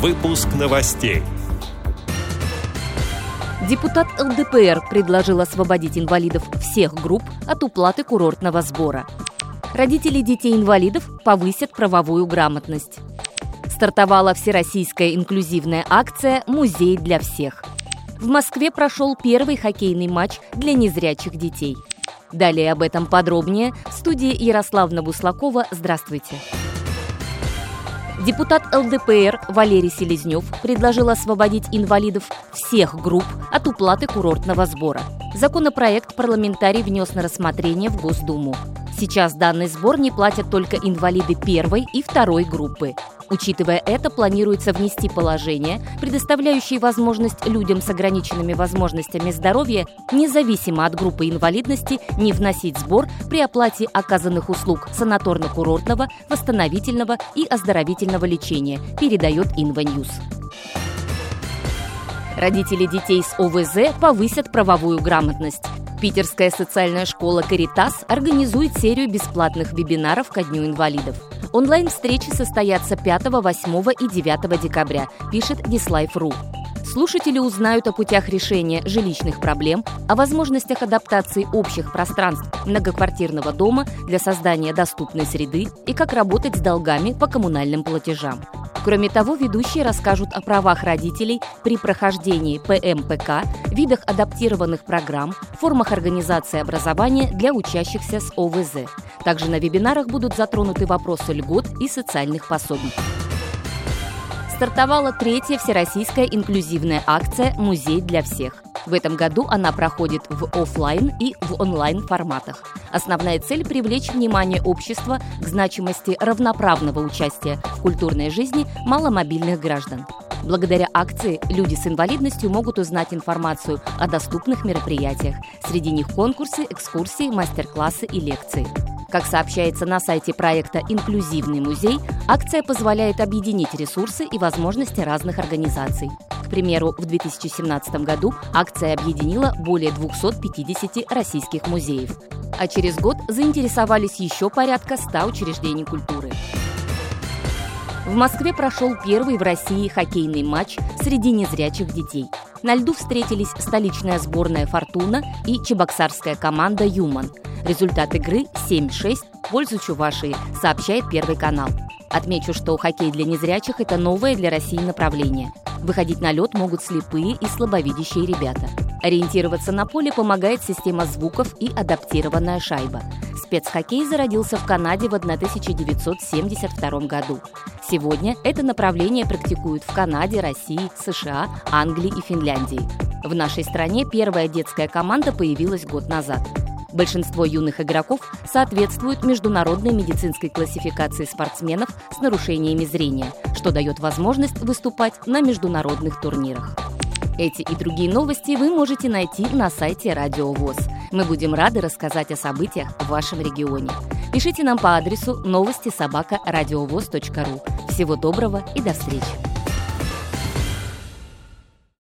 Выпуск новостей. Депутат ЛДПР предложил освободить инвалидов всех групп от уплаты курортного сбора. Родители детей-инвалидов повысят правовую грамотность. Стартовала всероссийская инклюзивная акция «Музей для всех». В Москве прошел первый хоккейный матч для незрячих детей. Далее об этом подробнее в студии Ярославна Буслакова. Здравствуйте. Депутат ЛДПР Валерий Селезнев предложил освободить инвалидов всех групп от уплаты курортного сбора. Законопроект парламентарий внес на рассмотрение в Госдуму. Сейчас данный сбор не платят только инвалиды первой и второй группы. Учитывая это, планируется внести положение, предоставляющее возможность людям с ограниченными возможностями здоровья, независимо от группы инвалидности, не вносить сбор при оплате оказанных услуг санаторно-курортного, восстановительного и оздоровительного лечения, передает Инваньюз. Родители детей с ОВЗ повысят правовую грамотность. Питерская социальная школа «Каритас» организует серию бесплатных вебинаров ко Дню инвалидов. Онлайн-встречи состоятся 5, 8 и 9 декабря, пишет Dislife.ru. Слушатели узнают о путях решения жилищных проблем, о возможностях адаптации общих пространств многоквартирного дома для создания доступной среды и как работать с долгами по коммунальным платежам. Кроме того, ведущие расскажут о правах родителей при прохождении ПМПК, видах адаптированных программ, формах организации образования для учащихся с ОВЗ. Также на вебинарах будут затронуты вопросы льгот и социальных пособий. Стартовала третья всероссийская инклюзивная акция «Музей для всех». В этом году она проходит в офлайн и в онлайн форматах. Основная цель – привлечь внимание общества к значимости равноправного участия в культурной жизни маломобильных граждан. Благодаря акции люди с инвалидностью могут узнать информацию о доступных мероприятиях. Среди них конкурсы, экскурсии, мастер-классы и лекции. Как сообщается на сайте проекта «Инклюзивный музей», акция позволяет объединить ресурсы и возможности разных организаций. Примеру, в 2017 году акция объединила более 250 российских музеев. А через год заинтересовались еще порядка 100 учреждений культуры. В Москве прошел первый в России хоккейный матч среди незрячих детей. На льду встретились столичная сборная «Фортуна» и чебоксарская команда «Юман». Результат игры 7-6 в пользу Чувашии, сообщает Первый канал. Отмечу, что хоккей для незрячих – это новое для России направление. Выходить на лед могут слепые и слабовидящие ребята. Ориентироваться на поле помогает система звуков и адаптированная шайба. Спецхоккей зародился в Канаде в 1972 году. Сегодня это направление практикуют в Канаде, России, США, Англии и Финляндии. В нашей стране первая детская команда появилась год назад. Большинство юных игроков соответствуют международной медицинской классификации спортсменов с нарушениями зрения, что дает возможность выступать на международных турнирах. Эти и другие новости вы можете найти на сайте Радио ВОЗ. Мы будем рады рассказать о событиях в вашем регионе. Пишите нам по адресу новости собака ру. Всего доброго и до встречи!